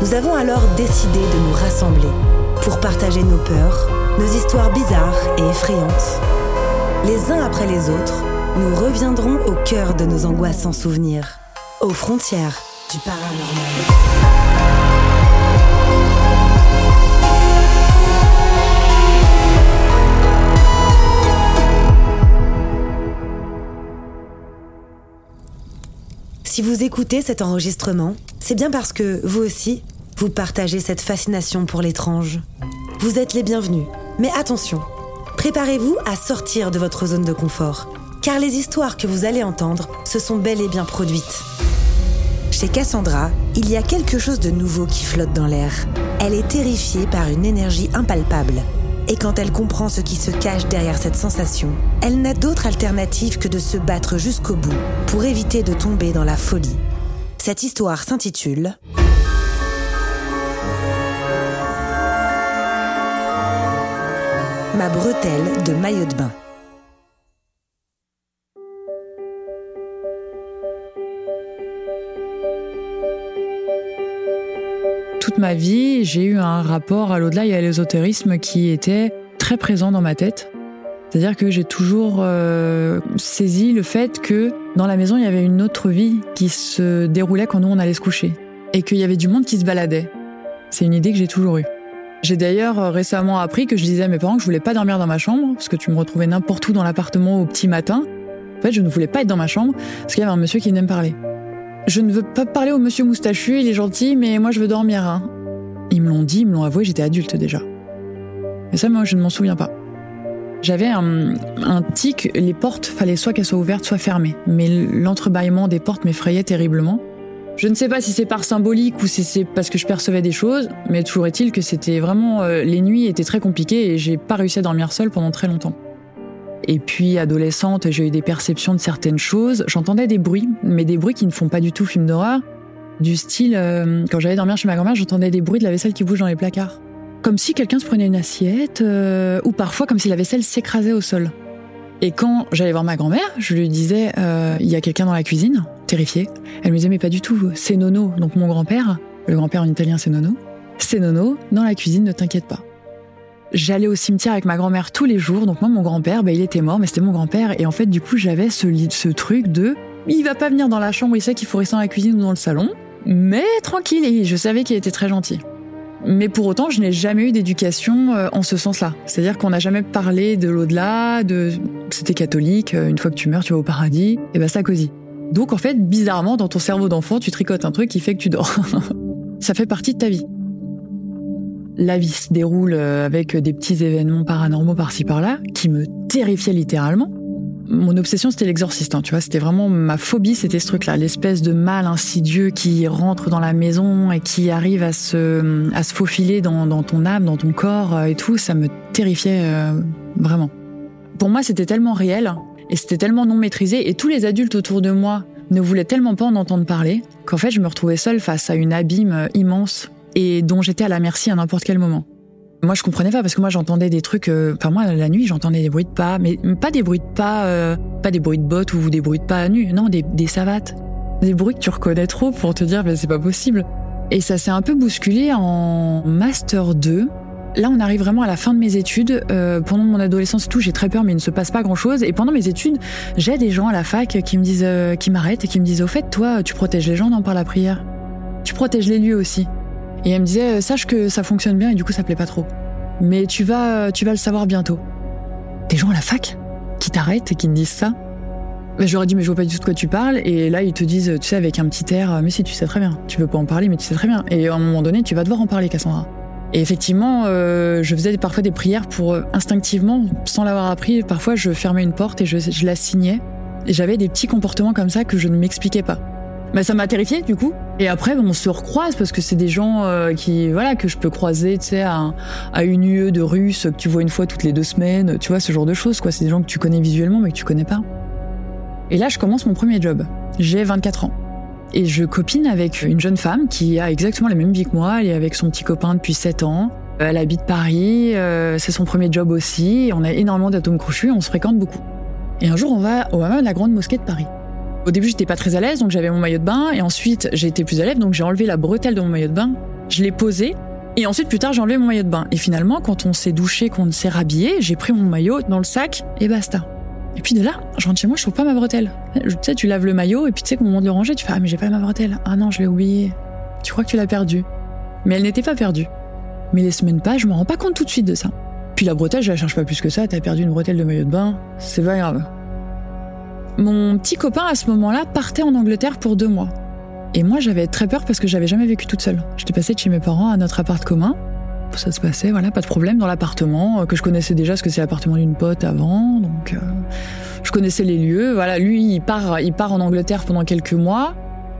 Nous avons alors décidé de nous rassembler pour partager nos peurs, nos histoires bizarres et effrayantes. Les uns après les autres, nous reviendrons au cœur de nos angoissants souvenirs, aux frontières du paranormal. Si vous écoutez cet enregistrement, c'est bien parce que, vous aussi, vous partagez cette fascination pour l'étrange. Vous êtes les bienvenus. Mais attention, préparez-vous à sortir de votre zone de confort, car les histoires que vous allez entendre se sont bel et bien produites. Chez Cassandra, il y a quelque chose de nouveau qui flotte dans l'air. Elle est terrifiée par une énergie impalpable. Et quand elle comprend ce qui se cache derrière cette sensation, elle n'a d'autre alternative que de se battre jusqu'au bout pour éviter de tomber dans la folie. Cette histoire s'intitule Ma bretelle de maillot de bain. Toute ma vie, j'ai eu un rapport à l'au-delà et à l'ésotérisme qui était très présent dans ma tête. C'est-à-dire que j'ai toujours euh, saisi le fait que dans la maison, il y avait une autre vie qui se déroulait quand nous, on allait se coucher. Et qu'il y avait du monde qui se baladait. C'est une idée que j'ai toujours eue. J'ai d'ailleurs euh, récemment appris que je disais à mes parents que je voulais pas dormir dans ma chambre, parce que tu me retrouvais n'importe où dans l'appartement au petit matin. En fait, je ne voulais pas être dans ma chambre, parce qu'il y avait un monsieur qui venait me parler. Je ne veux pas parler au monsieur moustachu, il est gentil, mais moi je veux dormir. Hein. Ils me l'ont dit, ils me l'ont avoué, j'étais adulte déjà. Mais ça, moi, je ne m'en souviens pas. J'avais un, tic, les portes, fallait soit qu'elles soient ouvertes, soit fermées. Mais l'entrebâillement des portes m'effrayait terriblement. Je ne sais pas si c'est par symbolique ou si c'est parce que je percevais des choses, mais toujours est-il que c'était vraiment... euh, les nuits étaient très compliquées et j'ai pas réussi à dormir seule pendant très longtemps. Et puis, adolescente, j'ai eu des perceptions de certaines choses. J'entendais des bruits, mais des bruits qui ne font pas du tout film d'horreur. Du style, euh, quand j'allais dormir chez ma grand-mère, j'entendais des bruits de la vaisselle qui bouge dans les placards. Comme si quelqu'un se prenait une assiette, euh, ou parfois comme si la vaisselle s'écrasait au sol. Et quand j'allais voir ma grand-mère, je lui disais, euh, il y a quelqu'un dans la cuisine, terrifiée. Elle me disait, mais pas du tout, c'est Nono, donc mon grand-père. Le grand-père en italien, c'est Nono. C'est Nono, dans la cuisine, ne t'inquiète pas. J'allais au cimetière avec ma grand-mère tous les jours. Donc moi, mon grand-père, bah, il était mort, mais c'était mon grand-père. Et en fait, du coup, j'avais ce, truc de, il va pas venir dans la chambre, il sait qu'il faut rester dans la cuisine ou dans le salon. Mais tranquille, et je savais qu'il était très gentil. Mais pour autant, je n'ai jamais eu d'éducation euh, en ce sens-là. C'est-à-dire qu'on n'a jamais parlé de l'au-delà, de c'était catholique, euh, une fois que tu meurs, tu vas au paradis, et ben ça cosy. Donc en fait, bizarrement, dans ton cerveau d'enfant, tu tricotes un truc qui fait que tu dors. ça fait partie de ta vie. La vie se déroule euh, avec des petits événements paranormaux par-ci par-là, qui me terrifiaient littéralement mon obsession c'était l'exorciste, hein, tu vois, c'était vraiment ma phobie, c'était ce truc-là, l'espèce de mal insidieux qui rentre dans la maison et qui arrive à se, à se faufiler dans, ton âme, dans ton corps euh, et tout, ça me terrifiait euh, vraiment. Pour moi, c'était tellement réel et c'était tellement non maîtrisé et tous les adultes autour de moi ne voulaient tellement pas en entendre parler qu'en fait, je me retrouvais seule face à une abîme euh, immense et dont j'étais à la merci à n'importe quel moment. Moi, je comprenais pas parce que moi, j'entendais des trucs. Euh, enfin, moi, la nuit, j'entendais des bruits de pas, mais pas des bruits de pas, euh, pas des bruits de bottes ou des bruits de pas à nu. Non, des, des savates, des bruits que tu reconnais trop pour te dire, mais c'est pas possible. Et ça s'est un peu bousculé en master 2. Là, on arrive vraiment à la fin de mes études. Euh, pendant mon adolescence et tout, j'ai très peur, mais il ne se passe pas grand-chose. Et pendant mes études, j'ai des gens à la fac qui me disent, qui m'arrêtent et qui me disent, au fait, toi, tu protèges les gens dans par la prière. Tu protèges les lieux aussi. Et elle me disait, euh, sache que ça fonctionne bien et du coup ça plaît pas trop. Mais tu vas, tu vas le savoir bientôt. Des gens à la fac qui t'arrêtent et qui te disent ça? Mais j'aurais dit, mais je vois pas du tout de quoi tu parles. Et là, ils te disent, tu sais, avec un petit air, mais si, tu sais très bien. Tu veux pas en parler, mais tu sais très bien. Et à un moment donné, tu vas devoir en parler, Cassandra. Et effectivement, euh, je faisais parfois des prières pour euh, instinctivement, sans l'avoir appris. Parfois, je fermais une porte et je la signais. Et j'avais des petits comportements comme ça que je ne m'expliquais pas. Mais ça m'a terrifié du coup. Et après, on se recroise parce que c'est des gens euh, qui, voilà, que je peux croiser, tu sais, à, une UE de Russes que tu vois une fois toutes les deux semaines, tu vois, ce genre de choses, quoi. C'est des gens que tu connais visuellement mais que tu connais pas. Et là, je commence mon premier job. J'ai 24 ans. Et je copine avec une jeune femme qui a exactement la même vie que moi. Elle est avec son petit copain depuis 7 ans. Elle habite Paris. Euh, c'est son premier job aussi. On a énormément d'atomes crochus. On se fréquente beaucoup. Et un jour, on va au hammam de la Grande Mosquée de Paris. Au début, j'étais pas très à l'aise, donc j'avais mon maillot de bain, et ensuite j'ai été plus à l'aise, donc j'ai enlevé la bretelle de mon maillot de bain, je l'ai posé, et ensuite plus tard j'ai enlevé mon maillot de bain. Et finalement, quand on s'est douché, qu'on s'est rhabillé, j'ai pris mon maillot dans le sac et basta. Et puis de là, je rentre chez moi, je trouve pas ma bretelle. Tu sais, tu laves le maillot, et puis tu sais qu'au moment de le ranger, tu fais ah mais j'ai pas ma bretelle. Ah non, je l'ai oublié. Tu crois que tu l'as perdue, mais elle n'était pas perdue. Mais les semaines passent, je me rends pas compte tout de suite de ça. Puis la bretelle, je la cherche pas plus que ça. T'as perdu une bretelle de maillot de bain, c'est pas grave. Mon petit copain à ce moment-là partait en Angleterre pour deux mois. Et moi j'avais très peur parce que j'avais jamais vécu toute seule. J'étais passée de chez mes parents à notre appart commun. Ça se passait, voilà, pas de problème dans l'appartement, euh, que je connaissais déjà ce que c'est l'appartement d'une pote avant, donc euh, je connaissais les lieux. Voilà, lui il part, il part en Angleterre pendant quelques mois.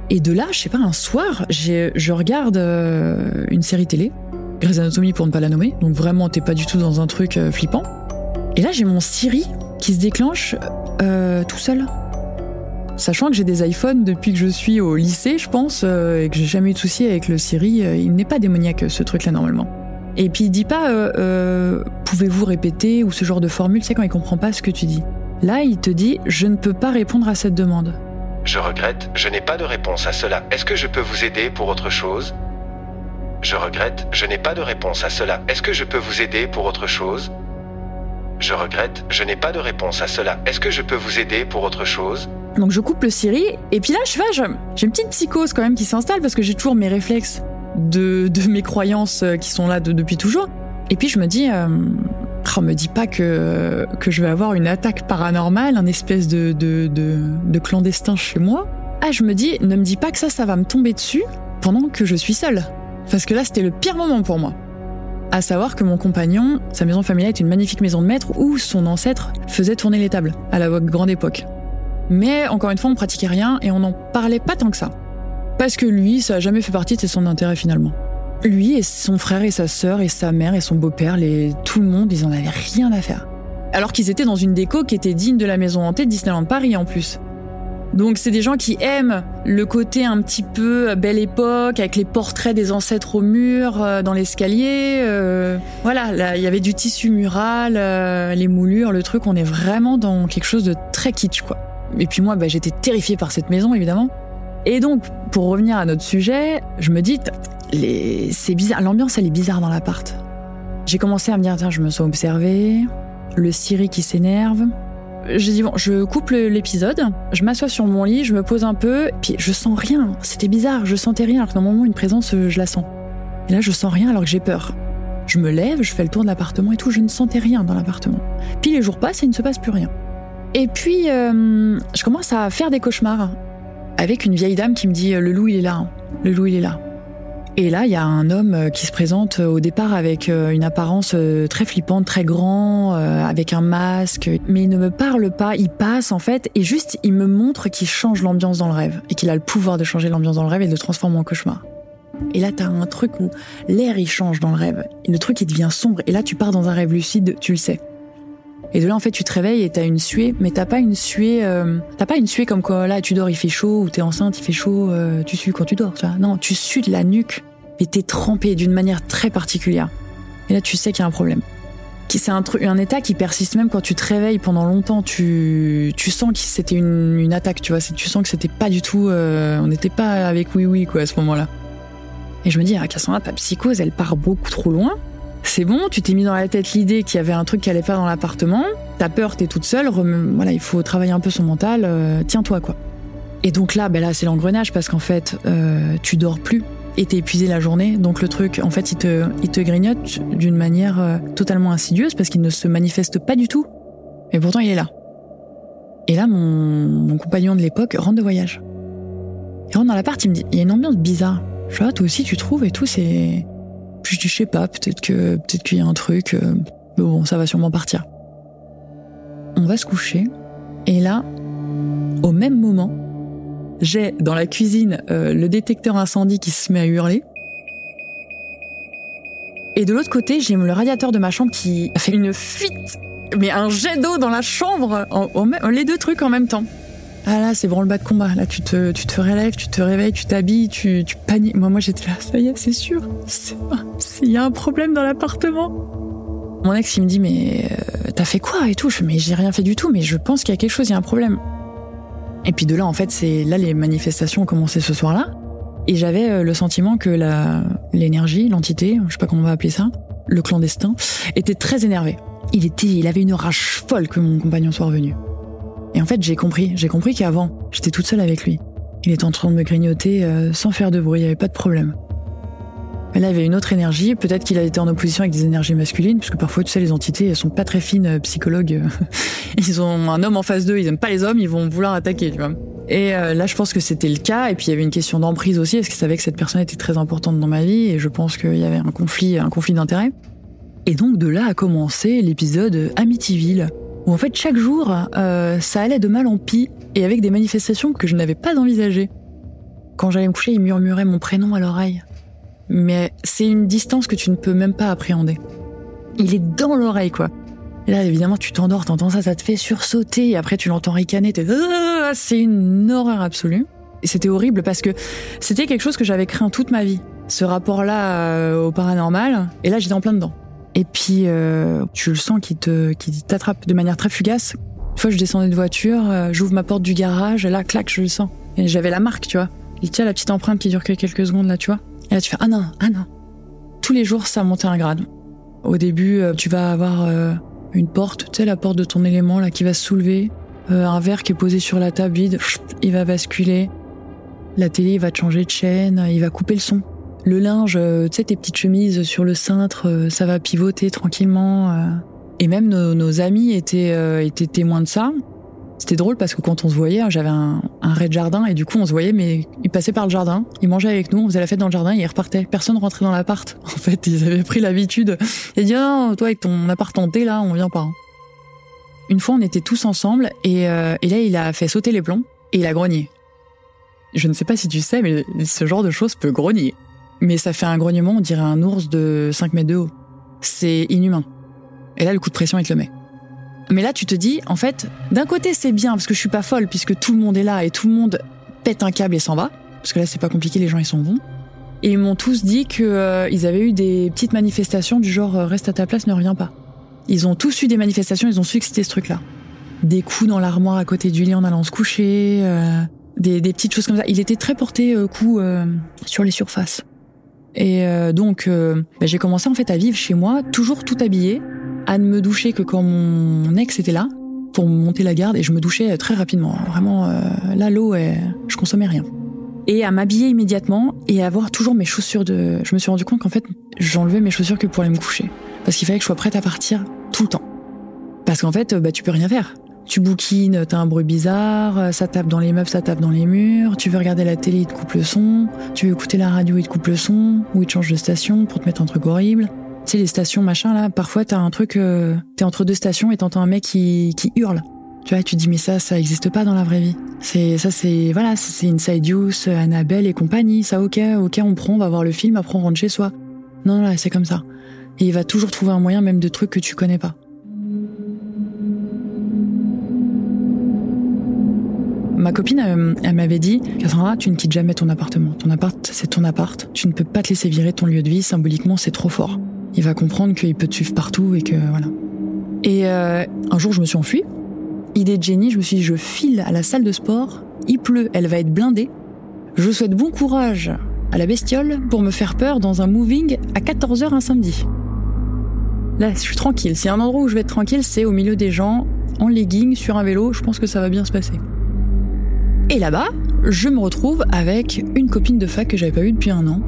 Et de là, je sais pas, un soir, je regarde euh, une série télé, Grey's Anatomy pour ne pas la nommer, donc vraiment t'es pas du tout dans un truc flippant. Et là j'ai mon Siri qui se déclenche euh, tout seul. Sachant que j'ai des iPhones depuis que je suis au lycée, je pense, euh, et que j'ai jamais eu de soucis avec le Siri, euh, il n'est pas démoniaque ce truc-là normalement. Et puis il dit pas pouvez-vous répéter ou ce genre de formule, c'est quand il comprend pas ce que tu dis. Là, il te dit je ne peux pas répondre à cette demande. Je regrette, je n'ai pas de réponse à cela. Est-ce que je peux vous aider pour autre chose? Je regrette, je n'ai pas de réponse à cela. Est-ce que je peux vous aider pour autre chose? Je regrette, je n'ai pas de réponse à cela. Est-ce que je peux vous aider pour autre chose? Donc je coupe le Siri, et puis là, je fais, j'ai une petite psychose quand même qui s'installe parce que j'ai toujours mes réflexes de, de, mes croyances euh, qui sont là depuis toujours. Et puis je me dis, euh, oh, me dis pas que, que je vais avoir une attaque paranormale, un espèce de, de, de, de clandestin chez moi. Ah, je me dis, ne me dis pas que ça, ça va me tomber dessus pendant que je suis seule. Parce que là, c'était le pire moment pour moi. À savoir que mon compagnon, sa maison familiale est une magnifique maison de maître où son ancêtre faisait tourner les tables à la grande époque. Mais encore une fois, on pratiquait rien et on n'en parlait pas tant que ça. Parce que lui, ça a jamais fait partie de son intérêt finalement. Lui et son frère et sa sœur et sa mère et son beau-père, les... tout le monde, ils en avaient rien à faire. Alors qu'ils étaient dans une déco qui était digne de la maison hantée de Disneyland Paris en plus. Donc c'est des gens qui aiment le côté un petit peu belle époque avec les portraits des ancêtres au mur euh, dans l'escalier. Euh, voilà, il y avait du tissu mural, euh, les moulures, le truc. On est vraiment dans quelque chose de très kitsch quoi. Et puis moi, bah, j'étais terrifiée par cette maison évidemment. Et donc, pour revenir à notre sujet, je me dis, c'est bizarre, l'ambiance elle est bizarre dans l'appart. J'ai commencé à me dire, tiens, je me sens observée, le Siri qui s'énerve. J'ai dit, bon, je coupe l'épisode, je m'assois sur mon lit, je me pose un peu, puis je sens rien. C'était bizarre, je sentais rien, alors que normalement, une présence, je la sens. Et là, je sens rien alors que j'ai peur. Je me lève, je fais le tour de l'appartement et tout, je ne sentais rien dans l'appartement. Puis les jours passent et il ne se passe plus rien. Et puis, euh, je commence à faire des cauchemars avec une vieille dame qui me dit Le loup, il est là. Hein. Le loup, il est là. Et là, il y a un homme euh, qui se présente euh, au départ avec une apparence très flippante, très grand, avec un masque. Mais il ne me parle pas, il passe en fait, et juste il me montre qu'il change l'ambiance dans le rêve, et qu'il a le pouvoir de changer l'ambiance dans le rêve et de le transformer en cauchemar. Et là, t'as un truc où l'air il change dans le rêve, et le truc il devient sombre, et là tu pars dans un rêve lucide, tu le sais. Et de là, en fait, tu te réveilles et t'as une suée, mais t'as pas une suée, euh, t'as pas une suée comme quand là tu dors, il fait chaud, ou t'es enceinte, il fait chaud, euh, tu sues quand tu dors, tu vois. Non, tu sues de la nuque, et t'es trempé d'une manière très particulière. Et là, tu sais qu'il y a un problème. C'est un, état qui persiste même quand tu te réveilles pendant longtemps. Tu, sens que c'était une, attaque, tu vois. Tu sens que c'était pas du tout. Euh, on n'était pas avec oui oui quoi à ce moment-là. Et je me dis, ah, Cassandra, ta psychose, elle part beaucoup trop loin. C'est bon, tu t'es mis dans la tête l'idée qu'il y avait un truc qui allait faire dans l'appartement. T'as peur, t'es toute seule. Voilà, il faut travailler un peu son mental. Euh, tiens-toi, quoi. Et donc là, ben là, c'est l'engrenage parce qu'en fait, euh, tu dors plus et t'es épuisé la journée. Donc le truc, en fait, il te, il te grignote d'une manière euh, totalement insidieuse parce qu'il ne se manifeste pas du tout. Mais pourtant, il est là. Et là, mon, compagnon de l'époque rentre de voyage. Il rentre dans l'appart, il me dit, il y a une ambiance bizarre. Je vois, toi aussi tu trouves et tout, c'est. Je dis, sais pas, peut-être que peut-être qu'il y a un truc. Euh, bon, ça va sûrement partir. On va se coucher. Et là, au même moment, j'ai dans la cuisine euh, le détecteur incendie qui se met à hurler. Et de l'autre côté, j'ai le radiateur de ma chambre qui fait une fuite, mais un jet d'eau dans la chambre, les deux trucs en même temps. Ah là, c'est le bas de combat. Là, tu te, tu te relèves, tu te réveilles, tu t'habilles, tu, tu paniques. Moi, moi, j'étais là, ça y est, c'est sûr. Il y a un problème dans l'appartement. Mon ex, il me dit, mais euh, t'as fait quoi et tout? Je mais j'ai rien fait du tout, mais je pense qu'il y a quelque chose, il y a un problème. Et puis de là, en fait, c'est là les manifestations ont commencé ce soir-là. Et j'avais euh, le sentiment que la l'énergie, l'entité, je sais pas comment on va appeler ça, le clandestin, était très énervé. Il était, il avait une rage folle que mon compagnon soit revenu. Et en fait, j'ai compris. J'ai compris qu'avant, j'étais toute seule avec lui. Il était en train de me grignoter euh, sans faire de bruit, il n'y avait pas de problème. Mais là, il y avait une autre énergie. Peut-être qu'il a été en opposition avec des énergies masculines, parce que parfois, tu sais, les entités, elles sont pas très fines, euh, psychologues. ils ont un homme en face d'eux, ils aiment pas les hommes, ils vont vouloir attaquer, tu vois. Et euh, là, je pense que c'était le cas. Et puis, il y avait une question d'emprise aussi, parce qu'il savait que cette personne était très importante dans ma vie, et je pense qu'il y avait un conflit, un conflit d'intérêts. Et donc, de là a commencé l'épisode Amityville où en fait chaque jour, euh, ça allait de mal en pis et avec des manifestations que je n'avais pas envisagées. Quand j'allais me coucher, il murmurait mon prénom à l'oreille. Mais c'est une distance que tu ne peux même pas appréhender. Il est dans l'oreille, quoi. Et là, évidemment, tu t'endors, t'entends ça, ça te fait sursauter, et après tu l'entends ricaner, t'es... Ah, c'est une horreur absolue. Et c'était horrible parce que c'était quelque chose que j'avais craint toute ma vie. Ce rapport-là euh, au paranormal, et là j'étais en plein dedans. Et puis, euh, tu le sens qui te, qui t'attrape de manière très fugace. Une fois, je descendais de voiture, euh, j'ouvre ma porte du garage, et là, clac, je le sens. Et j'avais la marque, tu vois. Il tient la petite empreinte qui dure que quelques secondes, là, tu vois. Et là, tu fais, ah non, ah non. Tous les jours, ça montait un grade. Au début, euh, tu vas avoir euh, une porte, tu sais, la porte de ton élément, là, qui va se soulever. un verre qui est posé sur la table vide, il va basculer. La télé, il va te changer de chaîne, il va couper le son. Le linge, euh, tu sais, tes petites chemises sur le cintre, euh, ça va pivoter tranquillement. Euh. Et même nos, amis étaient témoins de ça. C'était drôle parce que quand on se voyait, j'avais un, un raid jardin et du coup on se voyait, mais ils passaient par le jardin, ils mangeaient avec nous, on faisait la fête dans le jardin et ils repartaient. Personne rentrait dans l'appart. En fait, ils avaient pris l'habitude. Ils disaient, non, toi avec ton appart hanté là, on vient pas. Une fois, on était tous ensemble et, et là, il a fait sauter les plombs et il a grogné. Je ne sais pas si tu sais, mais ce genre de choses peut grogner. Mais ça fait un grognement, on dirait un ours de 5 mètres de haut. C'est inhumain. Et là, le coup de pression, il te le met. Mais là, tu te dis, en fait, d'un côté, c'est bien, parce que je suis pas folle, puisque tout le monde est là et tout le monde pète un câble et s'en va. Parce que là, c'est pas compliqué, les gens, ils s'en vont. Et ils m'ont tous dit qu'ils euh, avaient eu des petites manifestations du genre euh, reste à ta place, ne reviens pas. Ils ont tous eu des manifestations, ils ont su que c'était ce truc-là. Des coups dans l'armoire à côté du lit en allant se coucher, euh, des, petites choses comme ça. Il était très porté coup sur les surfaces. Et donc, bah, j'ai commencé en fait à vivre chez moi, toujours tout habillé, à ne me doucher que quand mon ex était là pour monter la garde, et je me douchais très rapidement. Vraiment, euh, là, l'eau, euh, je consommais rien. Et à m'habiller immédiatement et à avoir toujours mes chaussures de. Je me suis rendu compte qu'en fait, j'enlevais mes chaussures que pour aller me coucher, parce qu'il fallait que je sois prête à partir tout le temps. Parce qu'en fait, bah, tu peux rien faire. Tu bouquines, t'as un bruit bizarre, ça tape dans les meubles, ça tape dans les murs, tu veux regarder la télé, il te coupe le son, tu veux écouter la radio, il te coupe le son, ou il te change de station pour te mettre un truc horrible. Tu sais, les stations, machin, là, parfois t'as un truc, euh, t'es entre deux stations et t'entends un mec qui, qui hurle. Tu vois, tu dis, mais ça, ça existe pas dans la vraie vie. C'est, ça, c'est, voilà, c'est Inside Use, Annabelle et compagnie, ça, ok, ok, on prend, on va voir le film, après on rentre chez soi. Non, là, c'est comme ça. Et il va toujours trouver un moyen, même de trucs que tu connais pas. Ma copine, elle m'avait dit, Cassandra, tu ne quittes jamais ton appartement. Ton appart, c'est ton appart. Tu ne peux pas te laisser virer ton lieu de vie. Symboliquement, c'est trop fort. Il va comprendre qu'il peut te suivre partout et que voilà. Et euh, un jour, je me suis enfuie. Idée de génie, je me suis dit, je file à la salle de sport. Il pleut, elle va être blindée. Je souhaite bon courage à la bestiole pour me faire peur dans un moving à 14h un samedi. Là, je suis tranquille. S'il y a un endroit où je vais être tranquille, c'est au milieu des gens, en legging, sur un vélo. Je pense que ça va bien se passer. Et là-bas, je me retrouve avec une copine de fac que j'avais pas vue depuis un an.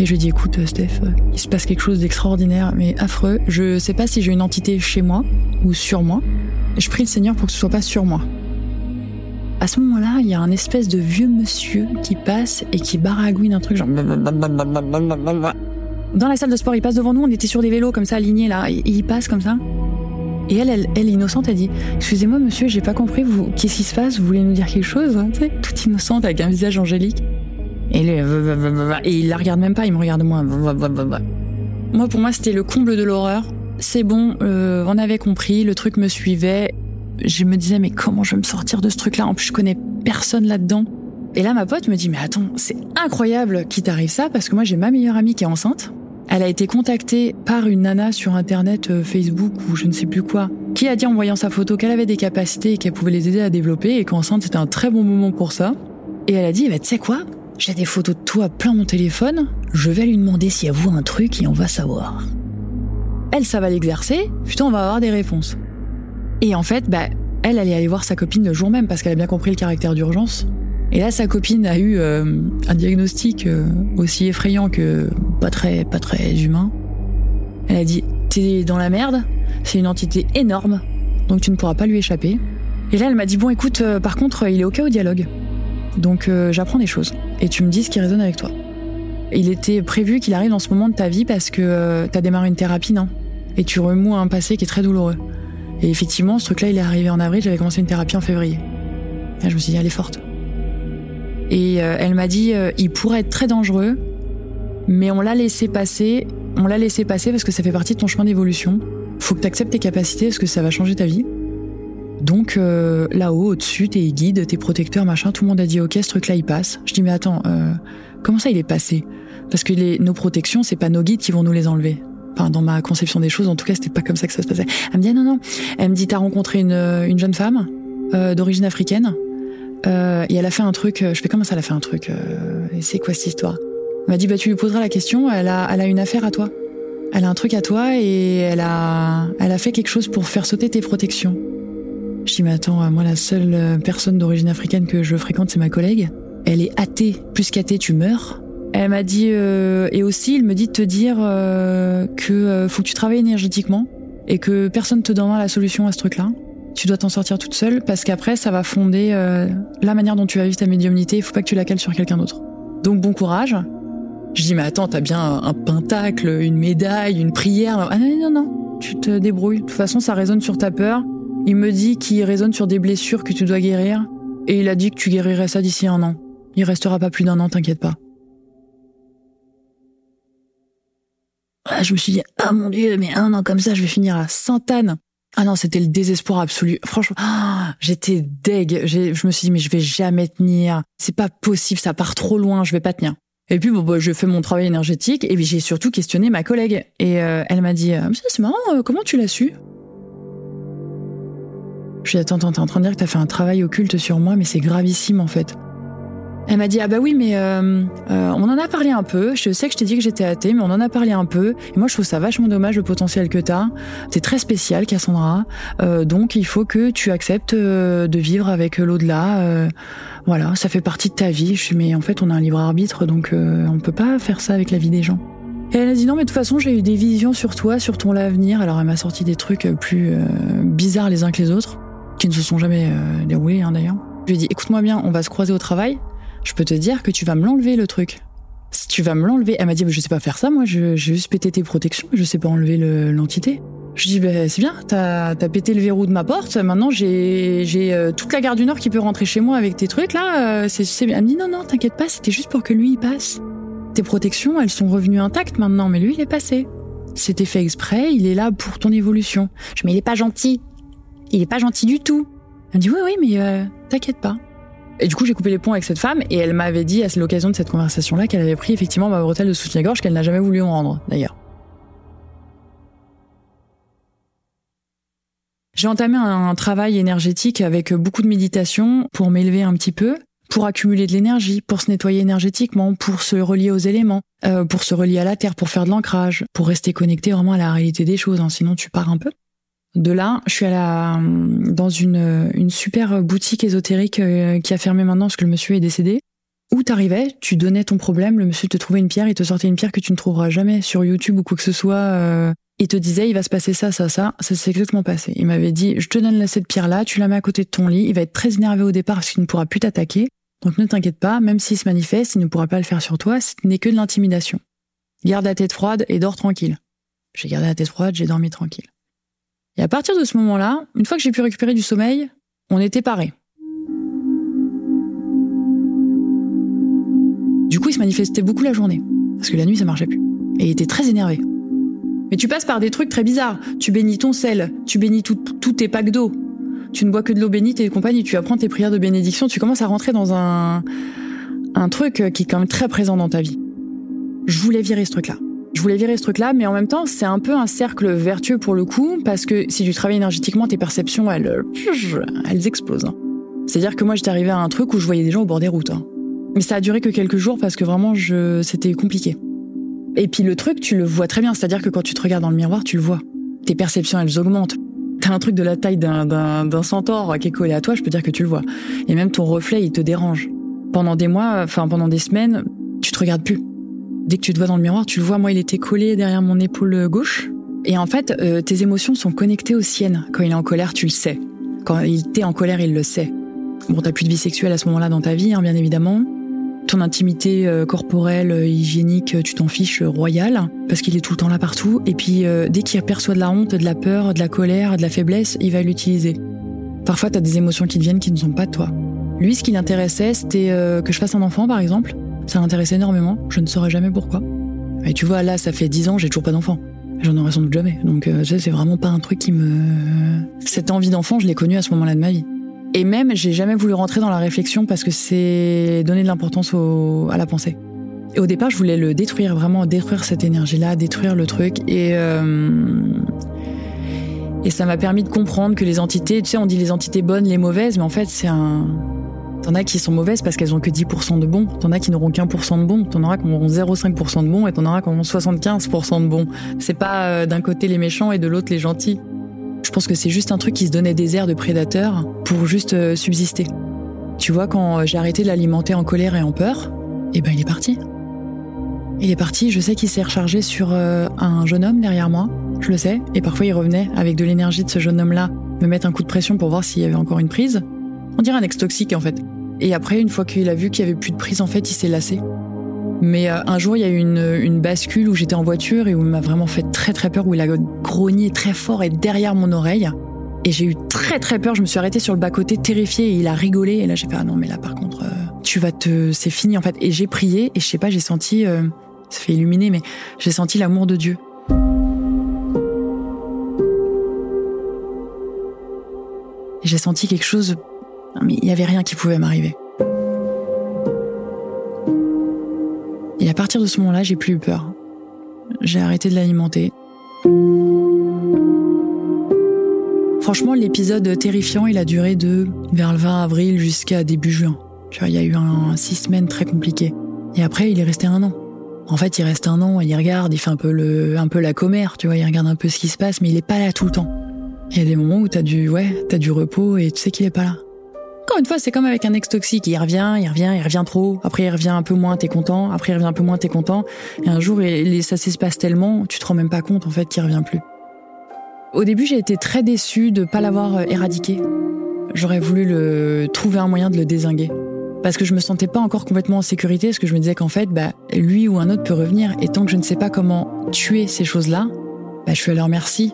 Et je dis, écoute, Steph, il se passe quelque chose d'extraordinaire, mais affreux. Je sais pas si j'ai une entité chez moi ou sur moi. Je prie le Seigneur pour que ce soit pas sur moi. À ce moment-là, il y a un espèce de vieux monsieur qui passe et qui baragouine un truc genre. Dans la salle de sport, il passe devant nous, on était sur des vélos comme ça, alignés là, il passe comme ça. Et elle, elle, innocente, elle dit Excusez-moi, monsieur, j'ai pas compris, vous, qu'est-ce qui se passe? Vous voulez nous dire quelque chose? Hein, Toute innocente, avec un visage angélique. Et, il la regarde même pas, il me regarde moi. Moi, pour moi, c'était le comble de l'horreur. C'est bon, euh, on avait compris, le truc me suivait. Je me disais, mais comment je vais me sortir de ce truc-là? En plus, je connais personne là-dedans. Et là, ma pote me dit, mais attends, c'est incroyable qu'il t'arrive ça, parce que moi, j'ai ma meilleure amie qui est enceinte. Elle a été contactée par une nana sur internet, euh, Facebook ou je ne sais plus quoi, qui a dit en voyant sa photo qu'elle avait des capacités et qu'elle pouvait les aider à développer et qu'enceinte c'était un très bon moment pour ça. Et elle a dit, tu sais quoi? J'ai des photos de toi plein mon téléphone, je vais lui demander si elle voit un truc et on va savoir. Elle, ça va l'exercer, putain, on va avoir des réponses. Et en fait, bah, elle, est allée voir sa copine le jour même parce qu'elle a bien compris le caractère d'urgence. Et là, sa copine a eu euh, un diagnostic euh, aussi effrayant que pas très, humain. Elle a dit T'es dans la merde, c'est une entité énorme, donc tu ne pourras pas lui échapper. Et là, elle m'a dit Bon, écoute, euh, par contre, il est OK au dialogue. Donc j'apprends des choses. Et tu me dis ce qui résonne avec toi. Il était prévu qu'il arrive dans ce moment de ta vie parce que euh, t'as démarré une thérapie, non? Et tu remous un passé qui est très douloureux. Et effectivement, ce truc-là, il est arrivé en avril, j'avais commencé une thérapie en février. Je me suis dit, elle est forte. Et euh, elle m'a dit, euh, il pourrait être très dangereux, mais on l'a laissé passer. On l'a laissé passer parce que ça fait partie de ton chemin d'évolution. Faut que tu acceptes tes capacités parce que ça va changer ta vie. Donc euh, là-haut, au-dessus, tes guides, tes protecteurs, machin, tout le monde a dit ok, ce truc-là il passe. Je dis mais attends, euh, comment ça il est passé? Parce que les, nos protections, c'est pas nos guides qui vont nous les enlever. Enfin, dans ma conception des choses, en tout cas, c'était pas comme ça que ça se passait. Elle me dit ah, non non. Elle me dit t'as rencontré une, une jeune femme euh, d'origine africaine euh, et elle a fait un truc. Je fais comment ça, elle a fait un truc euh, Et c'est quoi cette histoire? Elle m'a dit bah tu lui poseras la question. Elle a, elle a une affaire à toi. Elle a un truc à toi et elle a, elle a fait quelque chose pour faire sauter tes protections. Je dis mais attends, moi la seule euh, personne d'origine africaine que je fréquente c'est ma collègue. Elle est athée, plus qu'athée tu meurs. Elle m'a dit euh, et aussi il me dit de te dire euh, que euh, faut que tu travailles énergétiquement et que personne te donnera la solution à ce truc-là. Tu dois t'en sortir toute seule parce qu'après ça va fonder euh, la manière dont tu vas vivre ta médiumnité. Il faut pas que tu la cales sur quelqu'un d'autre. Donc bon courage. Je dis mais attends t'as bien un, un pentacle, une médaille, une prière. Ah non non non, tu te débrouilles. De toute façon ça résonne sur ta peur. Il me dit qu'il résonne sur des blessures que tu dois guérir. Et il a dit que tu guérirais ça d'ici un an. Il restera pas plus d'un an, t'inquiète pas. Ah, je me suis dit, ah mon dieu, mais un an comme ça, je vais finir à Sainte-Anne. Ah non, c'était le désespoir absolu. Franchement, ah, j'étais deg. Je me suis dit, mais je vais jamais tenir. C'est pas possible, ça part trop loin, je vais pas tenir. Et puis, bon, bah, je fais mon travail énergétique et puis j'ai surtout questionné ma collègue. Et euh, elle m'a dit, euh, c'est marrant, euh, comment tu l'as su? Je lui ai dit, attends, t'es en train de dire que t'as fait un travail occulte sur moi, mais c'est gravissime en fait. Elle m'a dit ah bah oui mais euh, euh, on en a parlé un peu. Je sais que je t'ai dit que j'étais athée mais on en a parlé un peu. Et moi je trouve ça vachement dommage le potentiel que t'as. T'es très spécial Cassandra. Euh, donc il faut que tu acceptes de vivre avec l'au-delà. voilà ça fait partie de ta vie. Je suis mais en fait on a un libre arbitre donc on peut pas faire ça avec la vie des gens. Et elle a dit non mais de toute façon j'ai eu des visions sur toi, sur ton avenir. Alors elle m'a sorti des trucs plus bizarres les uns que les autres qui ne se sont jamais déroulés hein, d'ailleurs. Je lui ai dit écoute-moi bien on va se croiser au travail je peux te dire que tu vas me l'enlever le truc. Si tu vas me l'enlever, elle m'a dit, je sais pas faire ça, moi, j'ai juste pété tes protections, je sais pas enlever l'entité. Je dis, bah, c'est bien, t'as as pété le verrou de ma porte, maintenant j'ai euh, toute la gare du Nord qui peut rentrer chez moi avec tes trucs, là, euh, c'est. Elle me dit, non, non, t'inquiète pas, c'était juste pour que lui, il passe. Tes protections, elles sont revenues intactes maintenant, mais lui, il est passé. C'était fait exprès, il est là pour ton évolution. Je mais il est pas gentil. Il est pas gentil du tout. Elle me dit, oui, oui, mais euh, t'inquiète pas. Et du coup, j'ai coupé les ponts avec cette femme et elle m'avait dit à l'occasion de cette conversation-là qu'elle avait pris effectivement ma bretelle de soutien-gorge qu'elle n'a jamais voulu me rendre, d'ailleurs. J'ai entamé un travail énergétique avec beaucoup de méditation pour m'élever un petit peu, pour accumuler de l'énergie, pour se nettoyer énergétiquement, pour se relier aux éléments, euh, pour se relier à la terre, pour faire de l'ancrage, pour rester connecté vraiment à la réalité des choses, hein, sinon tu pars un peu. De là, je suis à la, dans une, une super boutique ésotérique euh, qui a fermé maintenant parce que le monsieur est décédé. Où t'arrivais, tu donnais ton problème, le monsieur te trouvait une pierre, il te sortait une pierre que tu ne trouveras jamais sur YouTube ou quoi que ce soit. Euh, il te disait, il va se passer ça, ça, ça. Ça s'est exactement passé. Il m'avait dit, je te donne cette pierre-là, tu la mets à côté de ton lit. Il va être très énervé au départ parce qu'il ne pourra plus t'attaquer. Donc ne t'inquiète pas, même s'il se manifeste, il ne pourra pas le faire sur toi. Ce n'est que de l'intimidation. Garde la tête froide et dors tranquille. J'ai gardé la tête froide, j'ai dormi tranquille. Et à partir de ce moment-là, une fois que j'ai pu récupérer du sommeil, on était parés. Du coup, il se manifestait beaucoup la journée, parce que la nuit, ça marchait plus. Et il était très énervé. Mais tu passes par des trucs très bizarres. Tu bénis ton sel, tu bénis tous tes packs d'eau. Tu ne bois que de l'eau bénite et compagnie, tu apprends tes prières de bénédiction, tu commences à rentrer dans un, un truc qui est quand même très présent dans ta vie. Je voulais virer ce truc-là. Je voulais virer ce truc-là, mais en même temps, c'est un peu un cercle vertueux pour le coup, parce que si tu travailles énergétiquement, tes perceptions, elles, elles explosent. Hein. C'est-à-dire que moi, j'étais arrivé à un truc où je voyais des gens au bord des routes. Hein. Mais ça a duré que quelques jours parce que vraiment, je... c'était compliqué. Et puis le truc, tu le vois très bien, c'est-à-dire que quand tu te regardes dans le miroir, tu le vois. Tes perceptions, elles augmentent. T'as un truc de la taille d'un centaure qui est collé à toi, je peux dire que tu le vois. Et même ton reflet, il te dérange. Pendant des mois, enfin pendant des semaines, tu te regardes plus dès que tu te vois dans le miroir, tu le vois, moi, il était collé derrière mon épaule gauche. Et en fait, euh, tes émotions sont connectées aux siennes. Quand il est en colère, tu le sais. Quand il t'est en colère, il le sait. Bon, t'as plus de vie sexuelle à ce moment-là dans ta vie, hein, bien évidemment. Ton intimité euh, corporelle, euh, hygiénique, tu t'en fiches royal, parce qu'il est tout le temps là partout. Et puis, dès qu'il aperçoit de la honte, de la peur, de la colère, de la faiblesse, il va l'utiliser. Parfois, t'as des émotions qui te viennent qui ne sont pas de toi. Lui, ce qui l'intéressait, c'était que je fasse un enfant, par exemple. Ça m'intéresse énormément, je ne saurais jamais pourquoi. Et tu vois, là, ça fait dix ans, j'ai toujours pas d'enfant. J'en aurai sans doute jamais. Donc, euh, c'est vraiment pas un truc qui me. Cette envie d'enfant, je l'ai connue à ce moment-là de ma vie. Et même, j'ai jamais voulu rentrer dans la réflexion parce que c'est donner de l'importance à la pensée. Et au départ, je voulais le détruire, vraiment détruire cette énergie-là, détruire le truc. Et, euh, et ça m'a permis de comprendre que les entités, tu sais, on dit les entités bonnes, les mauvaises, mais en fait, c'est un, T'en as qui sont mauvaises parce qu'elles ont que 10% de bons. T'en as qui n'auront qu'un pour cent de bons. T'en auras qui auront 0,5% de bons et t'en auras qui auront 75% de bons. C'est pas euh, d'un côté les méchants et de l'autre les gentils. Je pense que c'est juste un truc qui se donnait des airs de prédateur pour juste euh, subsister. Tu vois, quand euh, j'ai arrêté de l'alimenter en colère et en peur, eh ben il est parti. Il est parti, je sais qu'il s'est rechargé sur un jeune homme derrière moi, je le sais, et parfois il revenait avec de l'énergie de ce jeune homme-là, me mettre un coup de pression pour voir s'il y avait encore une prise. On dirait un ex toxique en fait. Et après, une fois qu'il a vu qu'il y avait plus de prise, en fait, il s'est lassé. Mais euh, un jour, il y a eu une, bascule où j'étais en voiture et où il m'a vraiment fait très très peur, où il a grogné très fort et derrière mon oreille. Et j'ai eu très très peur. Je me suis arrêtée sur le bas côté, terrifiée, et il a rigolé. Et là, j'ai fait ah non, mais là par contre, euh, tu vas te, c'est fini en fait. Et j'ai prié et je sais pas, j'ai senti, euh, ça fait illuminer, mais j'ai senti l'amour de Dieu. J'ai senti quelque chose mais il n'y avait rien qui pouvait m'arriver. Et à partir de ce moment-là, j'ai plus eu peur. J'ai arrêté de l'alimenter. Franchement, l'épisode terrifiant, il a duré de vers le 20 avril jusqu'à début juin. Tu vois, il y a eu six semaines très compliquées. Et après, il est resté un an. En fait, il reste un an, il regarde, il fait un peu le, un peu la commère, tu vois, il regarde un peu ce qui se passe, mais il est pas là tout le temps. Il y a des moments où t'as du, ouais, t'as du repos et tu sais qu'il est pas là. Encore une fois, c'est comme avec un ex toxique, il revient, il revient, il revient trop, après il revient un peu moins, t'es content, après il revient un peu moins, t'es content, et un jour, ça s'espace tellement, tu te rends même pas compte, en fait, qu'il revient plus. Au début, j'ai été très déçue de pas l'avoir euh, éradiqué. J'aurais voulu le, trouver un moyen de le désinguer. Parce que je me sentais pas encore complètement en sécurité, parce que je me disais qu'en fait, bah, lui ou un autre peut revenir, et tant que je ne sais pas comment tuer ces choses-là, bah, je suis à leur merci.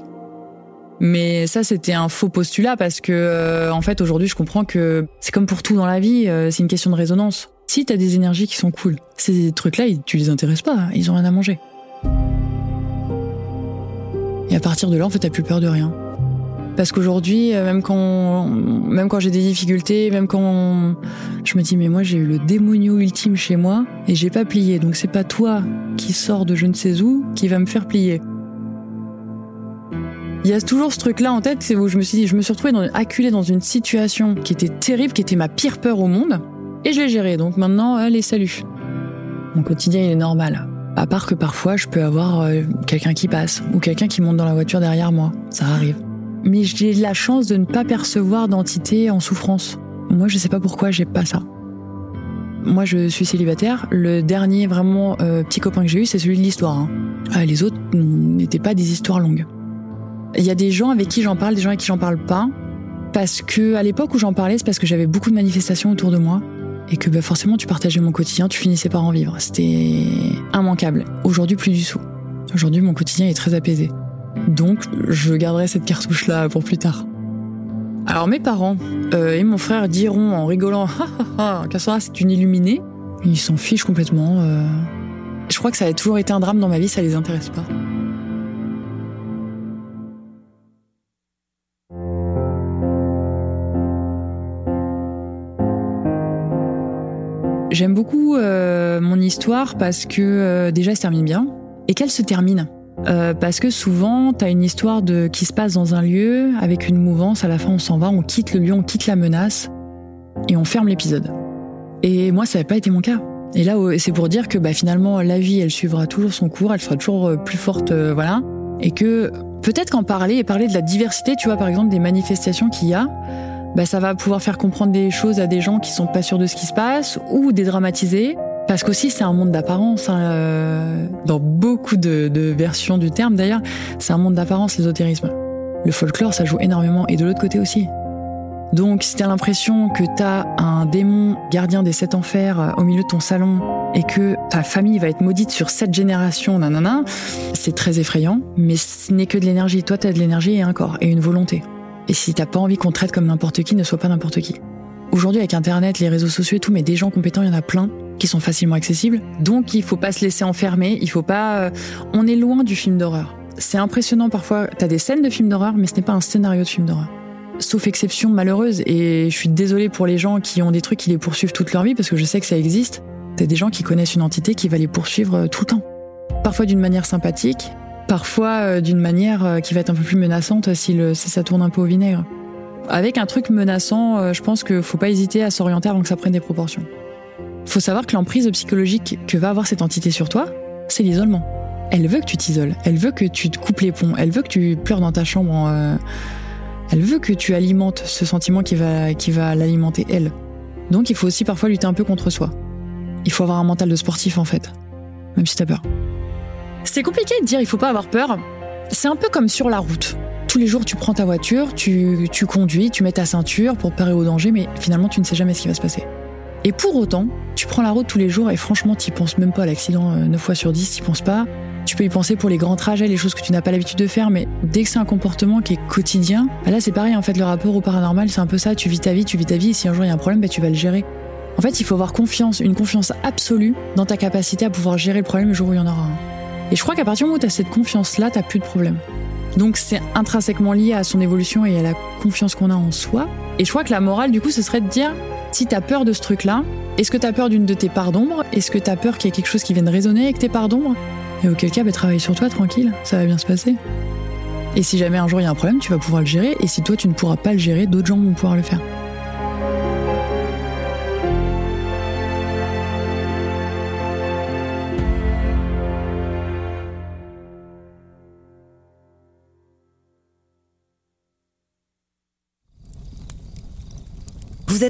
Mais ça, c'était un faux postulat parce que, euh, en fait, aujourd'hui, je comprends que c'est comme pour tout dans la vie, euh, c'est une question de résonance. Si t'as des énergies qui sont cool, ces trucs-là, tu les intéresses pas, ils ont rien à manger. Et à partir de là, en fait, t'as plus peur de rien. Parce qu'aujourd'hui, euh, même quand, même quand j'ai des difficultés, même quand je me dis, mais moi, j'ai eu le démonio ultime chez moi et j'ai pas plié. Donc c'est pas toi qui sors de je ne sais où qui va me faire plier. Il y a toujours ce truc-là en tête, c'est où je me suis dit, je me suis retrouvée dans, acculée dans une situation qui était terrible, qui était ma pire peur au monde, et je l'ai gérée. Donc maintenant, allez, salut. Mon quotidien, il est normal. À part que parfois, je peux avoir euh, quelqu'un qui passe ou quelqu'un qui monte dans la voiture derrière moi. Ça arrive. Mais j'ai la chance de ne pas percevoir d'entité en souffrance. Moi, je sais pas pourquoi j'ai pas ça. Moi, je suis célibataire. Le dernier vraiment euh, petit copain que j'ai eu, c'est celui de l'histoire. Hein. Ah, les autres n'étaient pas des histoires longues. Il y a des gens avec qui j'en parle, des gens avec qui j'en parle pas, parce que à l'époque où j'en parlais, c'est parce que j'avais beaucoup de manifestations autour de moi et que bah, forcément tu partageais mon quotidien, tu finissais par en vivre. C'était immanquable. Aujourd'hui, plus du tout. Aujourd'hui, mon quotidien est très apaisé. Donc, je garderai cette cartouche-là pour plus tard. Alors, mes parents euh, et mon frère diront en rigolant Cassandra, c'est une illuminée. Ils s'en fichent complètement. Euh. Je crois que ça a toujours été un drame dans ma vie, ça les intéresse pas. J'aime beaucoup euh, mon histoire parce que euh, déjà elle se termine bien et qu'elle se termine. Euh, parce que souvent, tu as une histoire de qui se passe dans un lieu avec une mouvance. À la fin, on s'en va, on quitte le lieu, on quitte la menace et on ferme l'épisode. Et moi, ça n'avait pas été mon cas. Et là, c'est pour dire que bah, finalement, la vie, elle suivra toujours son cours, elle sera toujours plus forte, voilà. Et que peut-être qu'en parler et parler de la diversité, tu vois, par exemple, des manifestations qu'il y a, bah, ça va pouvoir faire comprendre des choses à des gens qui sont pas sûrs de ce qui se passe ou dédramatiser. Parce qu'aussi, c'est un monde d'apparence. Hein, euh, dans beaucoup de, de, versions du terme, d'ailleurs, c'est un monde d'apparence, l'ésotérisme. Le folklore, ça joue énormément. Et de l'autre côté aussi. Donc, si t'as l'impression que t'as un démon gardien des sept enfers euh, au milieu de ton salon et que ta famille va être maudite sur sept générations, nanana, c'est très effrayant. Mais ce n'est que de l'énergie. Toi, t'as de l'énergie et un corps et une volonté. Et si t'as pas envie qu'on traite comme n'importe qui, ne sois pas n'importe qui. Aujourd'hui, avec Internet, les réseaux sociaux et tout, mais des gens compétents, il y en a plein qui sont facilement accessibles. Donc, il faut pas se laisser enfermer. Il faut pas. Euh, on est loin du film d'horreur. C'est impressionnant parfois. T'as des scènes de films d'horreur, mais ce n'est pas un scénario de film d'horreur. Sauf exception malheureuse. Et je suis désolée pour les gens qui ont des trucs qui les poursuivent toute leur vie, parce que je sais que ça existe. T'as des gens qui connaissent une entité qui va les poursuivre euh, tout le temps. Parfois d'une manière sympathique, parfois euh, d'une manière euh, qui va être un peu plus menaçante si, ça tourne un peu au vinaigre. Avec un truc menaçant, euh, je pense qu'il faut pas hésiter à s'orienter avant que ça prenne des proportions. Faut savoir que l'emprise psychologique que va avoir cette entité sur toi, c'est l'isolement. Elle veut que tu t'isoles, elle veut que tu te coupes les ponts, elle veut que tu pleures dans ta chambre, elle veut que tu alimentes ce sentiment qui va, qui va l'alimenter elle. Donc il faut aussi parfois lutter un peu contre soi. Il faut avoir un mental de sportif en fait, même si t'as peur. C'est compliqué de dire il faut pas avoir peur. C'est un peu comme sur la route. Tous les jours, tu prends ta voiture, tu, conduis, tu mets ta ceinture pour parer au danger, mais finalement, tu ne sais jamais ce qui va se passer. Et pour autant, tu prends la route tous les jours et franchement, tu penses même pas à l'accident 9 euh, fois sur 10, tu penses pas. Tu peux y penser pour les grands trajets, les choses que tu n'as pas l'habitude de faire, mais dès que c'est un comportement qui est quotidien, bah là c'est pareil en fait, le rapport au paranormal, c'est un peu ça, tu vis ta vie, tu vis ta vie, et si un jour il y a un problème, bah, tu vas le gérer. En fait, il faut avoir confiance, une confiance absolue dans ta capacité à pouvoir gérer le problème le jour où il y en aura un. Et je crois qu'à partir du moment où tu as cette confiance-là, tu plus de problème. Donc c'est intrinsèquement lié à son évolution et à la confiance qu'on a en soi. Et je crois que la morale, du coup, ce serait de dire, si tu as peur de ce truc-là, est-ce que tu as peur d'une de tes parts d'ombre? Est-ce que tu as peur qu'il y ait quelque chose qui vienne résonner avec tes parts d'ombre? Et auquel cas, bah, travaille sur toi tranquille, ça va bien se passer. Et si jamais un jour il y a un problème, tu vas pouvoir le gérer. Et si toi tu ne pourras pas le gérer, d'autres gens vont pouvoir le faire.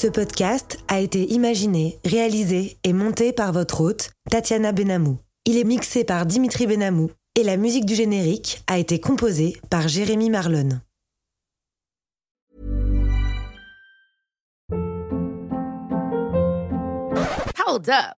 Ce podcast a été imaginé, réalisé et monté par votre hôte, Tatiana Benamou. Il est mixé par Dimitri Benamou et la musique du générique a été composée par Jérémy Marlon. Hold up.